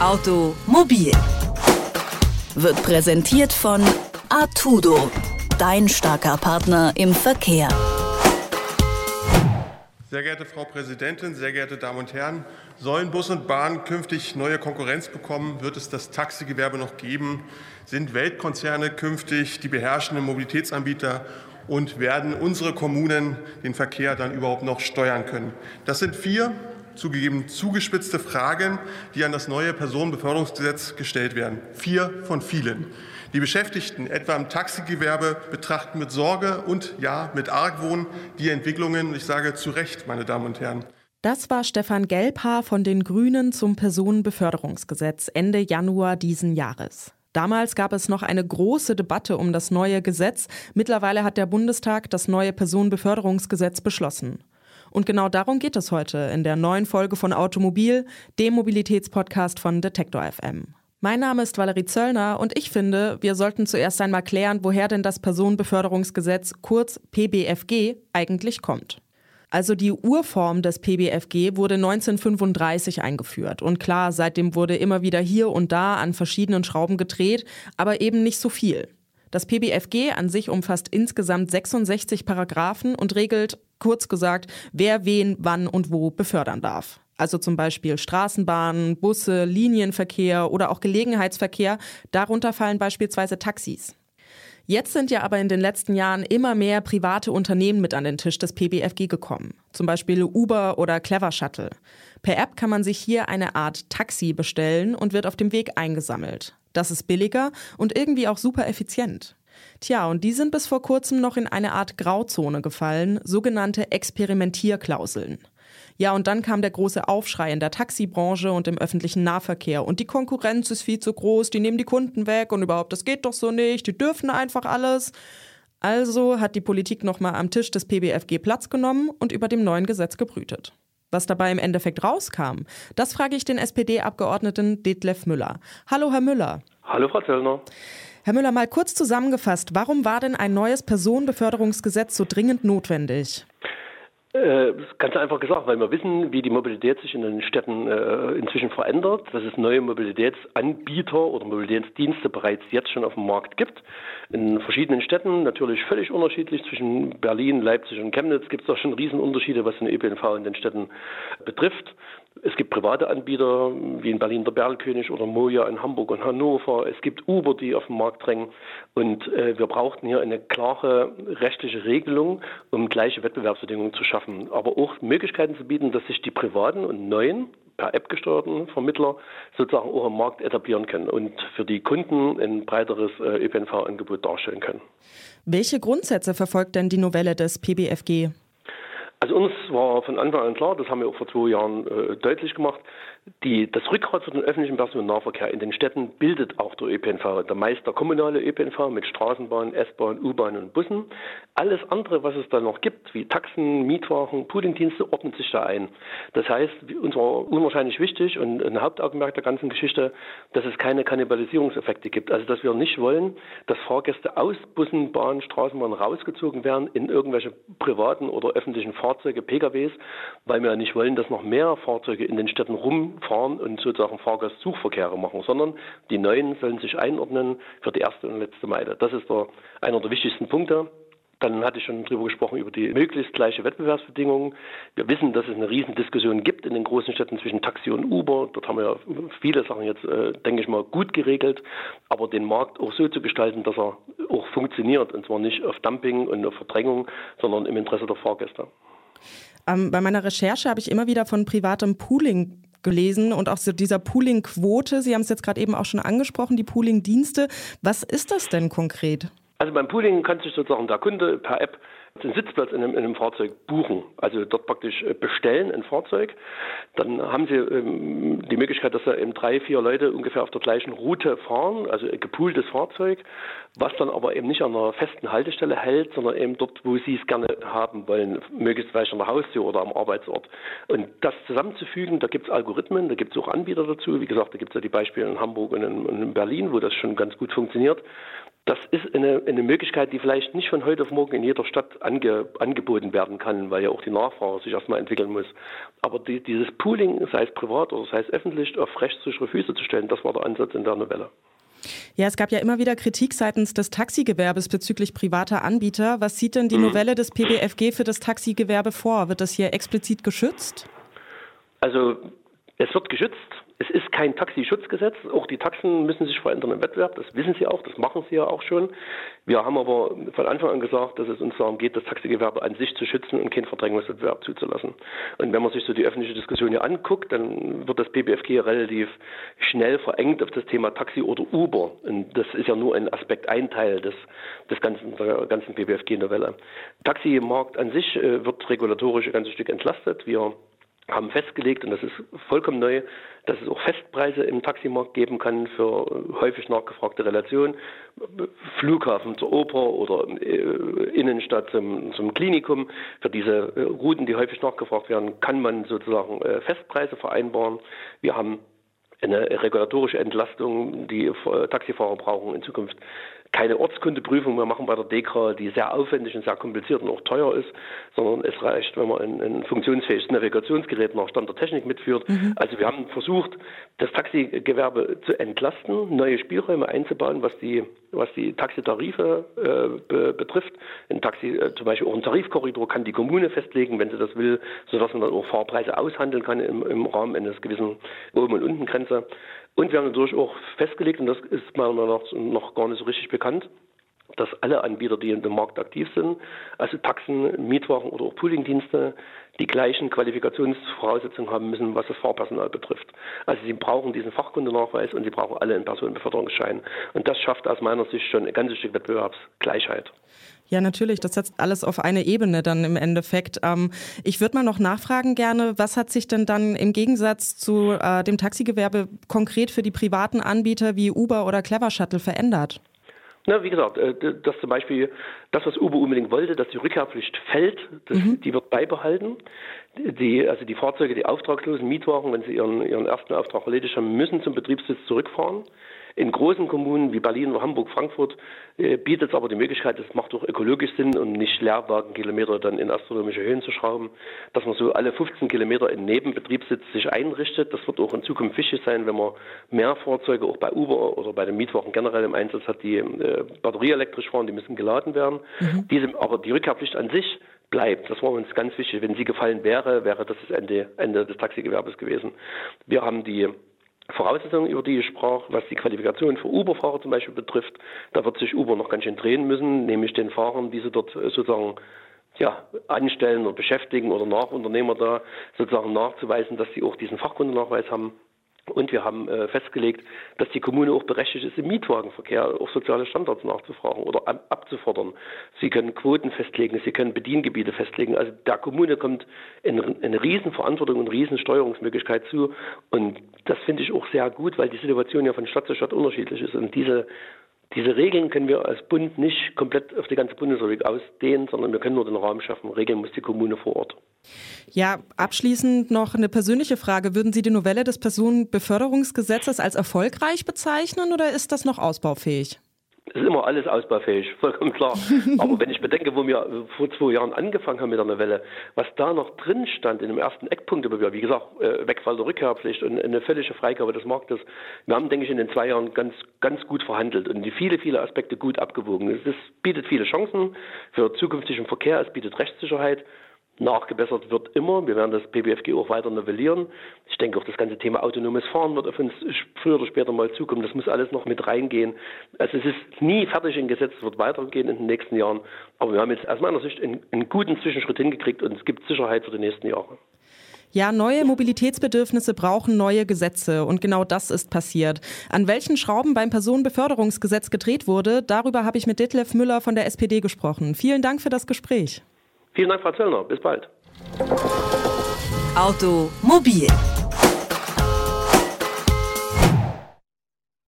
Automobil wird präsentiert von Artudo, dein starker Partner im Verkehr. Sehr geehrte Frau Präsidentin, sehr geehrte Damen und Herren, sollen Bus und Bahn künftig neue Konkurrenz bekommen? Wird es das Taxigewerbe noch geben? Sind Weltkonzerne künftig die beherrschenden Mobilitätsanbieter? Und werden unsere Kommunen den Verkehr dann überhaupt noch steuern können? Das sind vier zugegeben zugespitzte Fragen, die an das neue Personenbeförderungsgesetz gestellt werden. Vier von vielen. Die Beschäftigten, etwa im Taxigewerbe, betrachten mit Sorge und ja mit Argwohn die Entwicklungen. Ich sage zu Recht, meine Damen und Herren. Das war Stefan Gelbhaar von den Grünen zum Personenbeförderungsgesetz Ende Januar diesen Jahres. Damals gab es noch eine große Debatte um das neue Gesetz. Mittlerweile hat der Bundestag das neue Personenbeförderungsgesetz beschlossen. Und genau darum geht es heute in der neuen Folge von Automobil, dem Mobilitätspodcast von Detektor FM. Mein Name ist Valerie Zöllner und ich finde, wir sollten zuerst einmal klären, woher denn das Personenbeförderungsgesetz kurz PBFG eigentlich kommt. Also die Urform des PBFG wurde 1935 eingeführt. Und klar, seitdem wurde immer wieder hier und da an verschiedenen Schrauben gedreht, aber eben nicht so viel. Das PBFG an sich umfasst insgesamt 66 Paragraphen und regelt, kurz gesagt, wer wen wann und wo befördern darf. Also zum Beispiel Straßenbahnen, Busse, Linienverkehr oder auch Gelegenheitsverkehr. Darunter fallen beispielsweise Taxis. Jetzt sind ja aber in den letzten Jahren immer mehr private Unternehmen mit an den Tisch des PBFG gekommen. Zum Beispiel Uber oder Clever Shuttle. Per App kann man sich hier eine Art Taxi bestellen und wird auf dem Weg eingesammelt. Das ist billiger und irgendwie auch super effizient. Tja, und die sind bis vor kurzem noch in eine Art Grauzone gefallen, sogenannte Experimentierklauseln. Ja, und dann kam der große Aufschrei in der Taxibranche und im öffentlichen Nahverkehr. Und die Konkurrenz ist viel zu groß, die nehmen die Kunden weg und überhaupt, das geht doch so nicht, die dürfen einfach alles. Also hat die Politik nochmal am Tisch des PBFG Platz genommen und über dem neuen Gesetz gebrütet. Was dabei im Endeffekt rauskam, das frage ich den SPD-Abgeordneten Detlef Müller. Hallo, Herr Müller. Hallo, Frau Zöllner. Herr Müller, mal kurz zusammengefasst, warum war denn ein neues Personenbeförderungsgesetz so dringend notwendig? Äh, ganz einfach gesagt, weil wir wissen, wie die Mobilität sich in den Städten äh, inzwischen verändert, dass es neue Mobilitätsanbieter oder Mobilitätsdienste bereits jetzt schon auf dem Markt gibt. In verschiedenen Städten, natürlich völlig unterschiedlich. Zwischen Berlin, Leipzig und Chemnitz gibt es da schon Riesenunterschiede, was den ÖPNV in den Städten betrifft. Es gibt private Anbieter, wie in Berlin der Berlkönig oder Moja in Hamburg und Hannover. Es gibt Uber, die auf den Markt drängen. Und äh, wir brauchten hier eine klare rechtliche Regelung, um gleiche Wettbewerbsbedingungen zu schaffen. Aber auch Möglichkeiten zu bieten, dass sich die privaten und neuen per App gesteuerten Vermittler sozusagen auch im Markt etablieren können und für die Kunden ein breiteres äh, ÖPNV-Angebot darstellen können. Welche Grundsätze verfolgt denn die Novelle des PBFG? Also uns war von Anfang an klar, das haben wir auch vor zwei Jahren äh, deutlich gemacht, die, das Rückgrat für den öffentlichen Personennahverkehr in den Städten bildet auch der ÖPNV. Der meist der kommunale ÖPNV mit Straßenbahn, S-Bahn, U-Bahn und Bussen. Alles andere, was es da noch gibt, wie Taxen, Mietwagen, Pooling-Dienste, ordnet sich da ein. Das heißt, uns war unwahrscheinlich wichtig und ein Hauptaugenmerk der ganzen Geschichte, dass es keine Kannibalisierungseffekte gibt. Also, dass wir nicht wollen, dass Fahrgäste aus Bussen, Bahn, Straßenbahn rausgezogen werden in irgendwelche privaten oder öffentlichen Fahrzeuge, PKWs, weil wir nicht wollen, dass noch mehr Fahrzeuge in den Städten rum fahren und sozusagen Fahrgastsuchverkehre machen, sondern die Neuen sollen sich einordnen für die erste und letzte Meile. Das ist der, einer der wichtigsten Punkte. Dann hatte ich schon darüber gesprochen, über die möglichst gleiche Wettbewerbsbedingungen. Wir wissen, dass es eine Riesendiskussion gibt in den großen Städten zwischen Taxi und Uber. Dort haben wir viele Sachen jetzt, äh, denke ich mal, gut geregelt. Aber den Markt auch so zu gestalten, dass er auch funktioniert. Und zwar nicht auf Dumping und auf Verdrängung, sondern im Interesse der Fahrgäste. Ähm, bei meiner Recherche habe ich immer wieder von privatem Pooling gelesen und auch so dieser Pooling-Quote. Sie haben es jetzt gerade eben auch schon angesprochen, die Pooling-Dienste. Was ist das denn konkret? Also beim Pooling kann sich sozusagen der Kunde per App den Sitzplatz in einem, in einem, Fahrzeug buchen, also dort praktisch äh, bestellen ein Fahrzeug. Dann haben Sie ähm, die Möglichkeit, dass da eben drei, vier Leute ungefähr auf der gleichen Route fahren, also ein gepooltes Fahrzeug, was dann aber eben nicht an einer festen Haltestelle hält, sondern eben dort, wo Sie es gerne haben wollen, möglichst vielleicht an der Haustür oder am Arbeitsort. Und das zusammenzufügen, da gibt es Algorithmen, da gibt es auch Anbieter dazu. Wie gesagt, da gibt es ja die Beispiele in Hamburg und in, in Berlin, wo das schon ganz gut funktioniert Das ist eine, eine Möglichkeit, die vielleicht nicht von heute auf morgen in jeder Stadt ange, angeboten werden kann, weil ja auch die Nachfrage sich erstmal entwickeln muss. Aber die, dieses Pooling, sei es privat oder sei es öffentlich, auf rechtssichere Füße zu stellen, das war der Ansatz in der Novelle. Ja, es gab ja immer wieder Kritik seitens des Taxigewerbes bezüglich privater Anbieter. Was sieht denn die mhm. Novelle des PBFG für das Taxigewerbe vor? Wird das hier explizit geschützt? Also es wird geschützt. Es ist kein Taxischutzgesetz. Auch die Taxen müssen sich verändern im Wettbewerb. Das wissen sie auch. Das machen sie ja auch schon. Wir haben aber von Anfang an gesagt, dass es uns darum geht, das Taxigewerbe an sich zu schützen und keinen Verdrängungswettbewerb zuzulassen. Und wenn man sich so die öffentliche Diskussion hier anguckt, dann wird das BBFG relativ schnell verengt auf das Thema Taxi oder Uber. Und das ist ja nur ein Aspekt, ein Teil des, des ganzen, der ganzen BBFG-Novelle. Taximarkt an sich äh, wird regulatorisch ein ganzes Stück entlastet. Wir haben festgelegt, und das ist vollkommen neu, dass es auch Festpreise im Taximarkt geben kann für häufig nachgefragte Relationen. Flughafen zur Oper oder äh, Innenstadt zum, zum Klinikum. Für diese äh, Routen, die häufig nachgefragt werden, kann man sozusagen äh, Festpreise vereinbaren. Wir haben eine regulatorische Entlastung, die Taxifahrer brauchen in Zukunft keine Ortskundeprüfung mehr machen bei der DEKRA, die sehr aufwendig und sehr kompliziert und auch teuer ist, sondern es reicht, wenn man ein, ein funktionsfähiges Navigationsgerät nach Stand der Technik mitführt. Mhm. Also wir haben versucht, das Taxigewerbe zu entlasten, neue Spielräume einzubauen, was die, was die Taxitarife äh, be betrifft. Ein Taxi, äh, zum Beispiel auch ein Tarifkorridor kann die Kommune festlegen, wenn sie das will, sodass man dann auch Fahrpreise aushandeln kann im, im Rahmen eines gewissen Oben- und Untengrenze. Und wir haben natürlich auch festgelegt, und das ist meiner Meinung nach noch gar nicht so richtig bekannt, dass alle Anbieter, die in dem Markt aktiv sind, also Taxen, Mietwagen oder auch Poolingdienste, die gleichen Qualifikationsvoraussetzungen haben müssen, was das Fahrpersonal betrifft. Also sie brauchen diesen Fachkundenachweis und sie brauchen alle einen Personenbeförderungsschein. Und das schafft aus meiner Sicht schon ein ganzes Stück Wettbewerbsgleichheit. Ja, natürlich. Das setzt alles auf eine Ebene dann im Endeffekt. Ähm, ich würde mal noch nachfragen gerne, was hat sich denn dann im Gegensatz zu äh, dem Taxigewerbe konkret für die privaten Anbieter wie Uber oder Clever Shuttle verändert? Na, wie gesagt, äh, dass zum Beispiel das, was Uber unbedingt wollte, dass die Rückkehrpflicht fällt, das, mhm. die wird beibehalten. Die, also die Fahrzeuge, die auftragslosen Mietwagen, wenn sie ihren, ihren ersten Auftrag erledigt haben, müssen zum Betriebssitz zurückfahren. In großen Kommunen wie Berlin oder Hamburg, Frankfurt äh, bietet es aber die Möglichkeit, das macht auch ökologisch Sinn, um nicht Leerwagenkilometer dann in astronomische Höhen zu schrauben, dass man so alle 15 Kilometer in Nebenbetriebssitz sich einrichtet. Das wird auch in Zukunft wichtig sein, wenn man mehr Fahrzeuge auch bei Uber oder bei den Mietwagen generell im Einsatz hat, die äh, batterieelektrisch fahren, die müssen geladen werden. Mhm. Diese, aber die Rückkehrpflicht an sich bleibt. Das war uns ganz wichtig. Wenn sie gefallen wäre, wäre das das Ende, Ende des Taxigewerbes gewesen. Wir haben die Voraussetzungen, über die ich sprach, was die Qualifikation für Uber-Fahrer zum Beispiel betrifft, da wird sich Uber noch ganz schön drehen müssen, nämlich den Fahrern, die sie dort äh, sozusagen ja, anstellen oder beschäftigen oder Nachunternehmer da sozusagen nachzuweisen, dass sie auch diesen Fachkundennachweis haben. Und wir haben äh, festgelegt, dass die Kommune auch berechtigt ist, im Mietwagenverkehr auch soziale Standards nachzufragen oder ab, abzufordern. Sie können Quoten festlegen, sie können Bediengebiete festlegen. Also der Kommune kommt eine, eine Riesenverantwortung und Riesensteuerungsmöglichkeit zu. Und das finde ich auch sehr gut, weil die Situation ja von Stadt zu Stadt unterschiedlich ist. Und diese diese Regeln können wir als Bund nicht komplett auf die ganze Bundesrepublik ausdehnen, sondern wir können nur den Rahmen schaffen. Regeln muss die Kommune vor Ort. Ja, abschließend noch eine persönliche Frage. Würden Sie die Novelle des Personenbeförderungsgesetzes als erfolgreich bezeichnen oder ist das noch ausbaufähig? Es ist immer alles ausbaufähig, vollkommen klar. Aber wenn ich bedenke, wo wir vor zwei Jahren angefangen haben mit der Novelle, was da noch drin stand in dem ersten Eckpunkt, wie gesagt, äh, Wegfall der Rückkehrpflicht und eine völlige Freigabe des Marktes, wir haben, denke ich, in den zwei Jahren ganz, ganz gut verhandelt und die viele, viele Aspekte gut abgewogen. Es bietet viele Chancen für zukünftigen Verkehr, es bietet Rechtssicherheit nachgebessert wird immer. Wir werden das PBFG auch weiter novellieren. Ich denke auch das ganze Thema autonomes Fahren wird auf uns früher oder später mal zukommen. Das muss alles noch mit reingehen. Also es ist nie fertig im Gesetz, es wird weitergehen in den nächsten Jahren. Aber wir haben jetzt aus meiner Sicht einen, einen guten Zwischenschritt hingekriegt und es gibt Sicherheit für die nächsten Jahre. Ja, neue Mobilitätsbedürfnisse brauchen neue Gesetze und genau das ist passiert. An welchen Schrauben beim Personenbeförderungsgesetz gedreht wurde, darüber habe ich mit Detlef Müller von der SPD gesprochen. Vielen Dank für das Gespräch. Vielen Dank, Frau Zöllner. Bis bald. Automobil